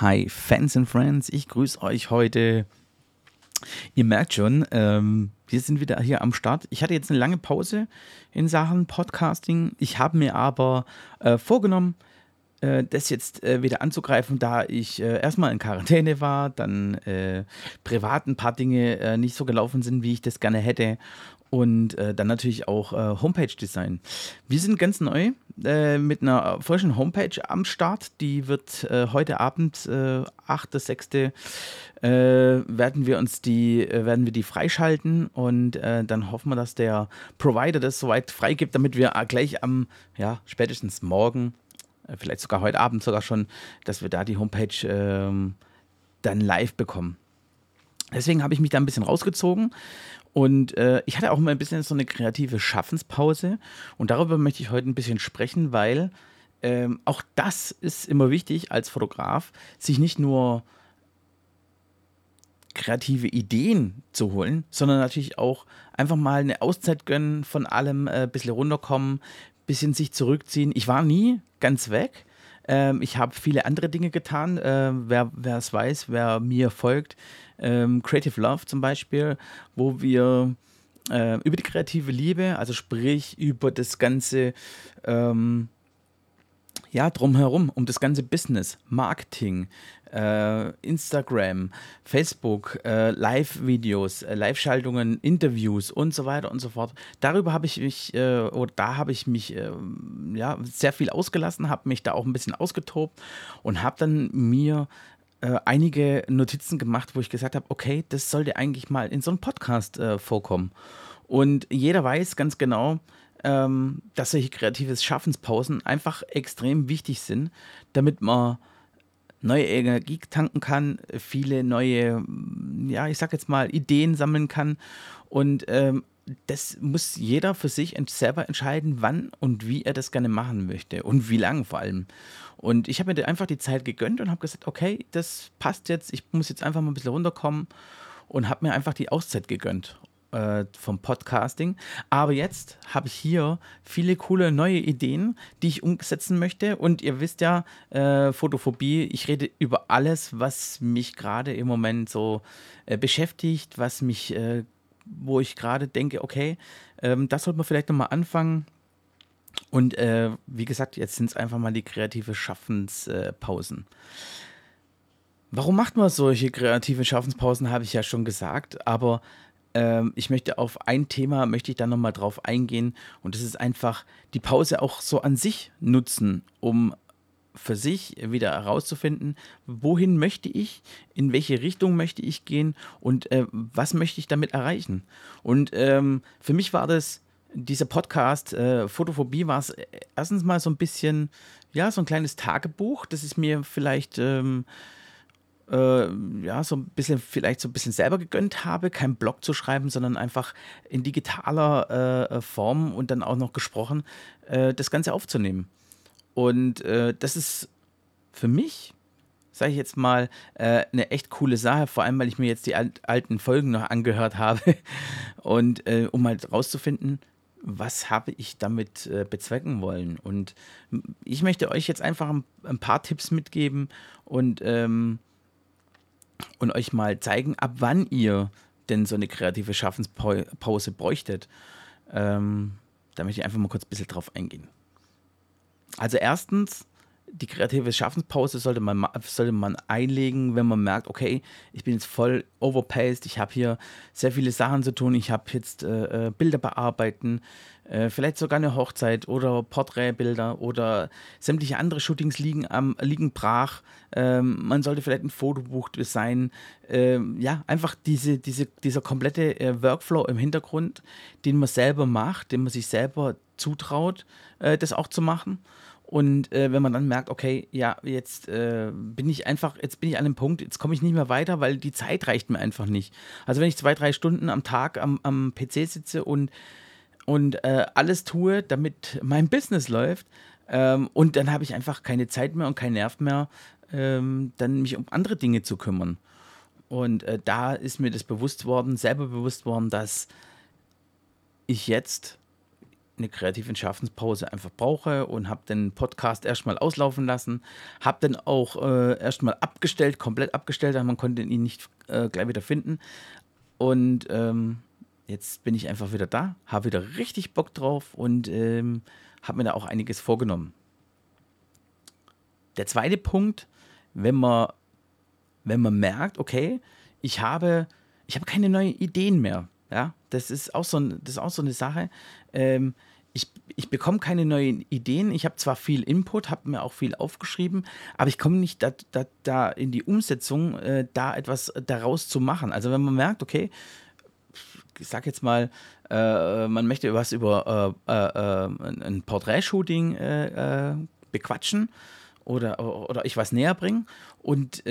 Hi Fans and Friends, ich grüße euch heute. Ihr merkt schon, ähm, wir sind wieder hier am Start. Ich hatte jetzt eine lange Pause in Sachen Podcasting. Ich habe mir aber äh, vorgenommen, äh, das jetzt äh, wieder anzugreifen, da ich äh, erstmal in Quarantäne war, dann äh, privat ein paar Dinge äh, nicht so gelaufen sind, wie ich das gerne hätte und äh, dann natürlich auch äh, Homepage-Design. Wir sind ganz neu äh, mit einer frischen Homepage am Start. Die wird äh, heute Abend, äh, 8.6., äh, werden wir uns die, äh, werden wir die freischalten und dann hoffen wir, dass der Provider das soweit freigibt, damit wir gleich am, ja, spätestens morgen, vielleicht sogar heute Abend sogar schon, dass wir da die Homepage ähm, dann live bekommen. Deswegen habe ich mich da ein bisschen rausgezogen und äh, ich hatte auch mal ein bisschen so eine kreative Schaffenspause. Und darüber möchte ich heute ein bisschen sprechen, weil ähm, auch das ist immer wichtig als Fotograf, sich nicht nur kreative Ideen zu holen, sondern natürlich auch einfach mal eine Auszeit gönnen von allem, äh, ein bisschen runterkommen, ein bisschen sich zurückziehen. Ich war nie ganz weg. Ähm, ich habe viele andere Dinge getan. Äh, wer es weiß, wer mir folgt, ähm, Creative Love zum Beispiel, wo wir äh, über die kreative Liebe, also sprich über das ganze ähm, ja, drumherum, um das ganze Business, Marketing, äh, Instagram, Facebook, äh, Live-Videos, äh, Live-Schaltungen, Interviews und so weiter und so fort. Darüber habe ich mich, äh, oder da habe ich mich ähm, ja, sehr viel ausgelassen, habe mich da auch ein bisschen ausgetobt und habe dann mir äh, einige Notizen gemacht, wo ich gesagt habe, okay, das sollte eigentlich mal in so einem Podcast äh, vorkommen. Und jeder weiß ganz genau, ähm, dass solche kreatives Schaffenspausen einfach extrem wichtig sind, damit man neue Energie tanken kann, viele neue, ja, ich sag jetzt mal, Ideen sammeln kann. Und ähm, das muss jeder für sich selber entscheiden, wann und wie er das gerne machen möchte und wie lang vor allem. Und ich habe mir einfach die Zeit gegönnt und habe gesagt, okay, das passt jetzt, ich muss jetzt einfach mal ein bisschen runterkommen und habe mir einfach die Auszeit gegönnt äh, vom Podcasting. Aber jetzt habe ich hier viele coole neue Ideen, die ich umsetzen möchte. Und ihr wisst ja, äh, Fotophobie, ich rede über alles, was mich gerade im Moment so äh, beschäftigt, was mich, äh, wo ich gerade denke, okay, ähm, das sollte man vielleicht nochmal anfangen. Und äh, wie gesagt, jetzt sind es einfach mal die kreative Schaffenspausen. Warum macht man solche kreative Schaffenspausen, habe ich ja schon gesagt, aber ähm, ich möchte auf ein Thema, möchte ich da nochmal drauf eingehen und das ist einfach die Pause auch so an sich nutzen, um für sich wieder herauszufinden, wohin möchte ich, in welche Richtung möchte ich gehen und äh, was möchte ich damit erreichen. Und ähm, für mich war das, dieser Podcast, äh, Fotophobie, war es erstens mal so ein bisschen, ja, so ein kleines Tagebuch, das ist mir vielleicht ähm, äh, ja, so ein bisschen, vielleicht so ein bisschen selber gegönnt habe, keinen Blog zu schreiben, sondern einfach in digitaler äh, Form und dann auch noch gesprochen, äh, das Ganze aufzunehmen. Und äh, das ist für mich, sage ich jetzt mal, äh, eine echt coole Sache, vor allem, weil ich mir jetzt die alten Folgen noch angehört habe und äh, um halt rauszufinden, was habe ich damit bezwecken wollen. Und ich möchte euch jetzt einfach ein, ein paar Tipps mitgeben und ähm, und euch mal zeigen, ab wann ihr denn so eine kreative Schaffenspause bräuchtet. Ähm, da möchte ich einfach mal kurz ein bisschen drauf eingehen. Also erstens, die kreative Schaffenspause sollte man, sollte man einlegen, wenn man merkt, okay, ich bin jetzt voll overpaced, ich habe hier sehr viele Sachen zu tun, ich habe jetzt äh, äh, Bilder bearbeiten, äh, vielleicht sogar eine Hochzeit oder Porträtbilder oder sämtliche andere Shootings liegen, am, liegen brach. Ähm, man sollte vielleicht ein Fotobuch designen. Ähm, ja, einfach diese, diese, dieser komplette äh, Workflow im Hintergrund, den man selber macht, den man sich selber zutraut, äh, das auch zu machen. Und äh, wenn man dann merkt, okay, ja, jetzt äh, bin ich einfach, jetzt bin ich an dem Punkt, jetzt komme ich nicht mehr weiter, weil die Zeit reicht mir einfach nicht. Also wenn ich zwei, drei Stunden am Tag am, am PC sitze und, und äh, alles tue, damit mein Business läuft, ähm, und dann habe ich einfach keine Zeit mehr und keinen Nerv mehr, ähm, dann mich um andere Dinge zu kümmern. Und äh, da ist mir das bewusst worden, selber bewusst worden, dass ich jetzt eine kreative Schaffenspause einfach brauche und habe den Podcast erstmal auslaufen lassen, habe dann auch äh, erstmal abgestellt, komplett abgestellt, man konnte ihn nicht äh, gleich wieder finden. Und ähm, jetzt bin ich einfach wieder da, habe wieder richtig Bock drauf und ähm, habe mir da auch einiges vorgenommen. Der zweite Punkt, wenn man, wenn man merkt, okay, ich habe, ich habe keine neuen Ideen mehr. Ja, das ist auch so, das ist auch so eine Sache. Ähm, ich, ich bekomme keine neuen Ideen. Ich habe zwar viel Input, habe mir auch viel aufgeschrieben, aber ich komme nicht da, da, da, in die Umsetzung, äh, da etwas daraus zu machen. Also wenn man merkt, okay, ich sag jetzt mal, äh, man möchte was über äh, äh ein Porträtshooting äh, äh, bequatschen oder, oder ich was näher bringen und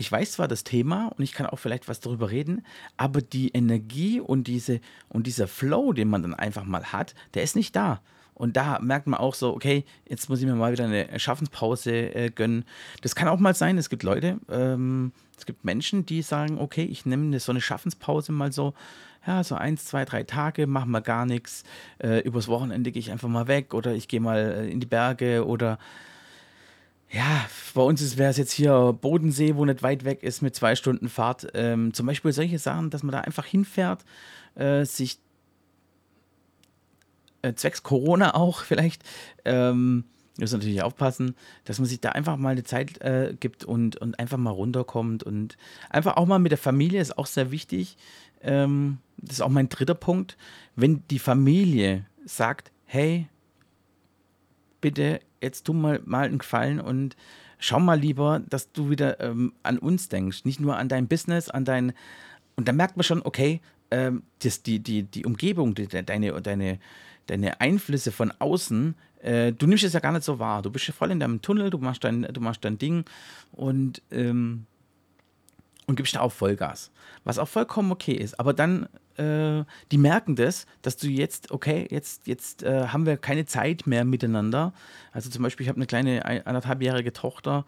ich weiß zwar das Thema und ich kann auch vielleicht was darüber reden, aber die Energie und, diese, und dieser Flow, den man dann einfach mal hat, der ist nicht da. Und da merkt man auch so, okay, jetzt muss ich mir mal wieder eine Schaffenspause äh, gönnen. Das kann auch mal sein, es gibt Leute, ähm, es gibt Menschen, die sagen, okay, ich nehme so eine Schaffenspause mal so, ja, so eins, zwei, drei Tage, machen wir gar nichts. Äh, übers Wochenende gehe ich einfach mal weg oder ich gehe mal äh, in die Berge oder ja, bei uns wäre es jetzt hier Bodensee, wo nicht weit weg ist, mit zwei Stunden Fahrt. Ähm, zum Beispiel solche Sachen, dass man da einfach hinfährt, äh, sich äh, zwecks Corona auch vielleicht, ähm, muss natürlich aufpassen, dass man sich da einfach mal eine Zeit äh, gibt und, und einfach mal runterkommt und einfach auch mal mit der Familie ist auch sehr wichtig. Ähm, das ist auch mein dritter Punkt. Wenn die Familie sagt, hey, bitte jetzt tu mal, mal einen Gefallen und schau mal lieber, dass du wieder ähm, an uns denkst, nicht nur an dein Business, an dein. Und da merkt man schon, okay, ähm, das, die, die, die Umgebung, die, deine, deine, deine Einflüsse von außen, äh, du nimmst es ja gar nicht so wahr. Du bist ja voll in deinem Tunnel, du machst dein, du machst dein Ding und, ähm, und gibst da auch Vollgas. Was auch vollkommen okay ist. Aber dann äh, die merken das, dass du jetzt, okay, jetzt, jetzt äh, haben wir keine Zeit mehr miteinander. Also zum Beispiel, ich habe eine kleine anderthalbjährige Tochter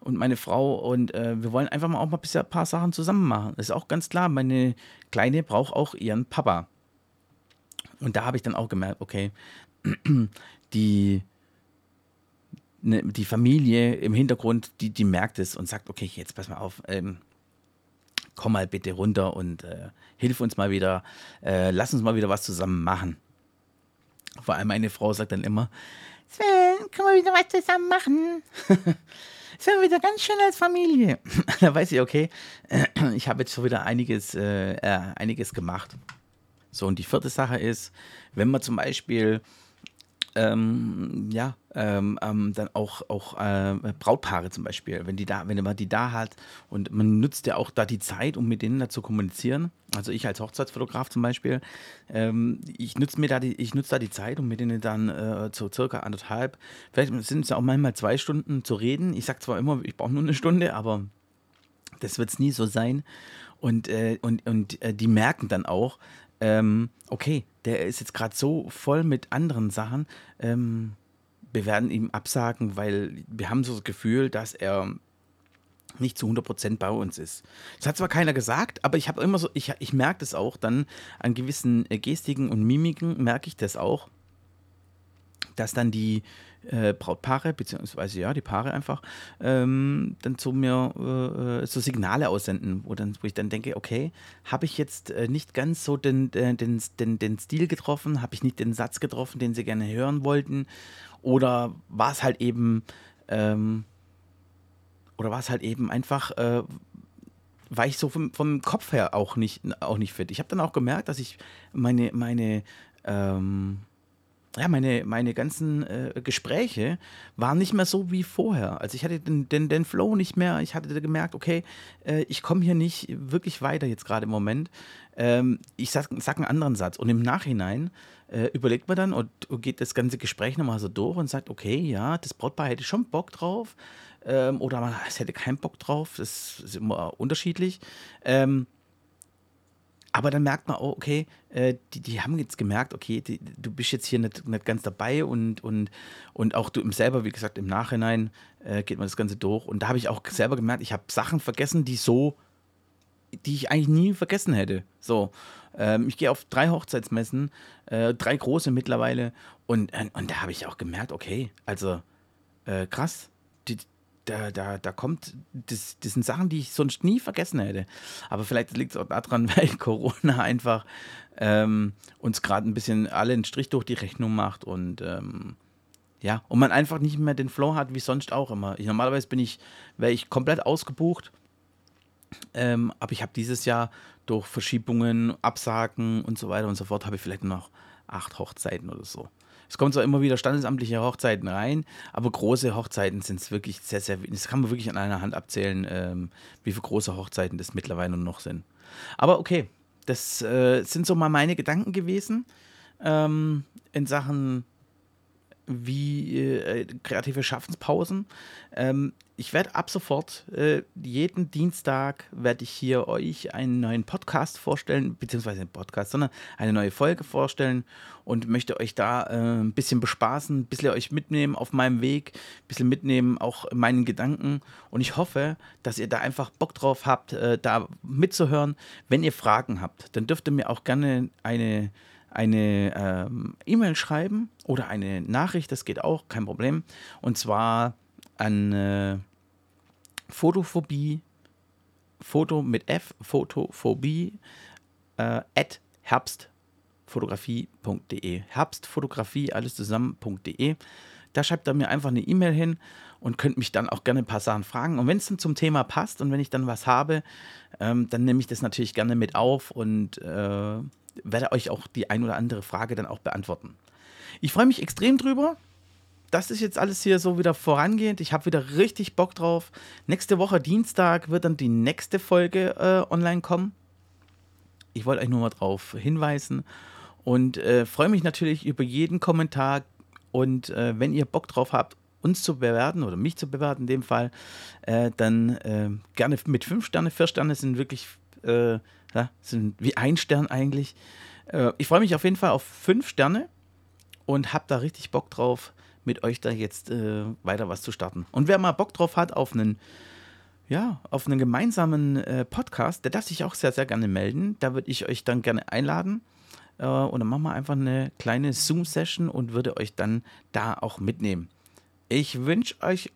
und meine Frau und äh, wir wollen einfach mal auch mal ein paar Sachen zusammen machen. Das ist auch ganz klar, meine Kleine braucht auch ihren Papa. Und da habe ich dann auch gemerkt, okay, die, ne, die Familie im Hintergrund, die, die merkt es und sagt, okay, jetzt pass mal auf, ähm, komm mal bitte runter und äh, hilf uns mal wieder, äh, lass uns mal wieder was zusammen machen. Vor allem meine Frau sagt dann immer, Sven, können wir wieder was zusammen machen? Es wäre wieder ganz schön als Familie. da weiß ich, okay, ich habe jetzt schon wieder einiges, äh, äh, einiges gemacht. So, und die vierte Sache ist, wenn man zum Beispiel ähm, ja, ähm, ähm, dann auch, auch äh, Brautpaare zum Beispiel, wenn die da, wenn man die da hat und man nutzt ja auch da die Zeit, um mit denen da zu kommunizieren. Also ich als Hochzeitsfotograf zum Beispiel, ähm, ich nutze mir da die, ich nutze da die Zeit, um mit denen dann äh, so circa anderthalb, vielleicht sind es ja auch manchmal zwei Stunden zu reden. Ich sage zwar immer, ich brauche nur eine Stunde, aber das wird es nie so sein. Und, äh, und, und äh, die merken dann auch, ähm, okay, der ist jetzt gerade so voll mit anderen Sachen, ähm, wir werden ihm absagen, weil wir haben so das Gefühl, dass er nicht zu 100% bei uns ist. Das hat zwar keiner gesagt, aber ich habe immer so, ich, ich merke das auch dann an gewissen äh, Gestiken und Mimiken, merke ich das auch, dass dann die äh, Brautpaare, beziehungsweise ja, die Paare einfach, ähm, dann zu mir äh, äh, so Signale aussenden, wo, dann, wo ich dann denke, okay, habe ich jetzt äh, nicht ganz so den, den, den, den Stil getroffen, habe ich nicht den Satz getroffen, den sie gerne hören wollten, oder war es halt eben, ähm, oder war es halt eben einfach, äh, war ich so vom, vom Kopf her auch nicht, auch nicht fit. Ich habe dann auch gemerkt, dass ich meine, meine, ähm, ja, meine, meine ganzen äh, Gespräche waren nicht mehr so wie vorher. Also ich hatte den, den, den Flow nicht mehr. Ich hatte gemerkt, okay, äh, ich komme hier nicht wirklich weiter jetzt gerade im Moment. Ähm, ich sag, sag einen anderen Satz. Und im Nachhinein äh, überlegt man dann und, und, geht das ganze Gespräch nochmal so durch und sagt, okay, ja, das Brautpaar hätte schon Bock drauf. Ähm, oder man es hätte keinen Bock drauf. Das ist immer unterschiedlich. Ähm, aber dann merkt man auch, okay, äh, die, die haben jetzt gemerkt, okay, die, du bist jetzt hier nicht, nicht ganz dabei und, und, und auch du selber, wie gesagt, im Nachhinein äh, geht man das Ganze durch. Und da habe ich auch selber gemerkt, ich habe Sachen vergessen, die so die ich eigentlich nie vergessen hätte. So, ähm, ich gehe auf drei Hochzeitsmessen, äh, drei große mittlerweile und, und da habe ich auch gemerkt, okay, also äh, krass, die, da, da, da kommt, das, das sind Sachen, die ich sonst nie vergessen hätte. Aber vielleicht liegt es auch daran, weil Corona einfach ähm, uns gerade ein bisschen alle einen Strich durch die Rechnung macht und ähm, ja, und man einfach nicht mehr den Flow hat, wie sonst auch immer. Ich, normalerweise bin ich, wäre ich komplett ausgebucht. Ähm, aber ich habe dieses Jahr durch Verschiebungen, Absagen und so weiter und so fort, habe ich vielleicht noch acht Hochzeiten oder so. Es kommen zwar immer wieder standesamtliche Hochzeiten rein, aber große Hochzeiten sind es wirklich sehr, sehr wenig. Das kann man wirklich an einer Hand abzählen, ähm, wie viele große Hochzeiten das mittlerweile noch sind. Aber okay, das äh, sind so mal meine Gedanken gewesen ähm, in Sachen wie äh, kreative Schaffenspausen. Ähm, ich werde ab sofort, äh, jeden Dienstag werde ich hier euch einen neuen Podcast vorstellen, beziehungsweise einen Podcast, sondern eine neue Folge vorstellen und möchte euch da äh, ein bisschen bespaßen, ein bisschen euch mitnehmen auf meinem Weg, ein bisschen mitnehmen, auch meinen Gedanken. Und ich hoffe, dass ihr da einfach Bock drauf habt, äh, da mitzuhören. Wenn ihr Fragen habt, dann dürft ihr mir auch gerne eine eine ähm, E-Mail schreiben oder eine Nachricht, das geht auch, kein Problem. Und zwar an äh, Fotophobie, Foto mit F, Fotophobie, äh, at herbstfotografie.de. Herbstfotografie, alles zusammen.de. Da schreibt er mir einfach eine E-Mail hin und könnt mich dann auch gerne ein paar Sachen fragen. Und wenn es dann zum Thema passt und wenn ich dann was habe, ähm, dann nehme ich das natürlich gerne mit auf und äh, werde euch auch die ein oder andere Frage dann auch beantworten. Ich freue mich extrem drüber. Das ist jetzt alles hier so wieder vorangehend. Ich habe wieder richtig Bock drauf. Nächste Woche Dienstag wird dann die nächste Folge äh, online kommen. Ich wollte euch nur mal drauf hinweisen und äh, freue mich natürlich über jeden Kommentar. Und äh, wenn ihr Bock drauf habt, uns zu bewerten oder mich zu bewerten in dem Fall, äh, dann äh, gerne mit fünf Sterne. Vier Sterne sind wirklich äh, ja, sind wie ein Stern eigentlich. Äh, ich freue mich auf jeden Fall auf fünf Sterne und habe da richtig Bock drauf, mit euch da jetzt äh, weiter was zu starten. Und wer mal Bock drauf hat auf einen, ja, auf einen gemeinsamen Podcast, der darf sich auch sehr, sehr gerne melden. Da würde ich euch dann gerne einladen. Äh, und dann machen wir einfach eine kleine Zoom-Session und würde euch dann da auch mitnehmen. Ich wünsche euch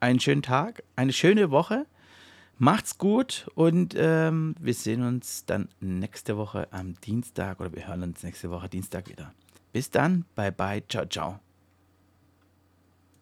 einen schönen Tag, eine schöne Woche. Macht's gut und ähm, wir sehen uns dann nächste Woche am Dienstag oder wir hören uns nächste Woche Dienstag wieder. Bis dann, bye bye, ciao, ciao.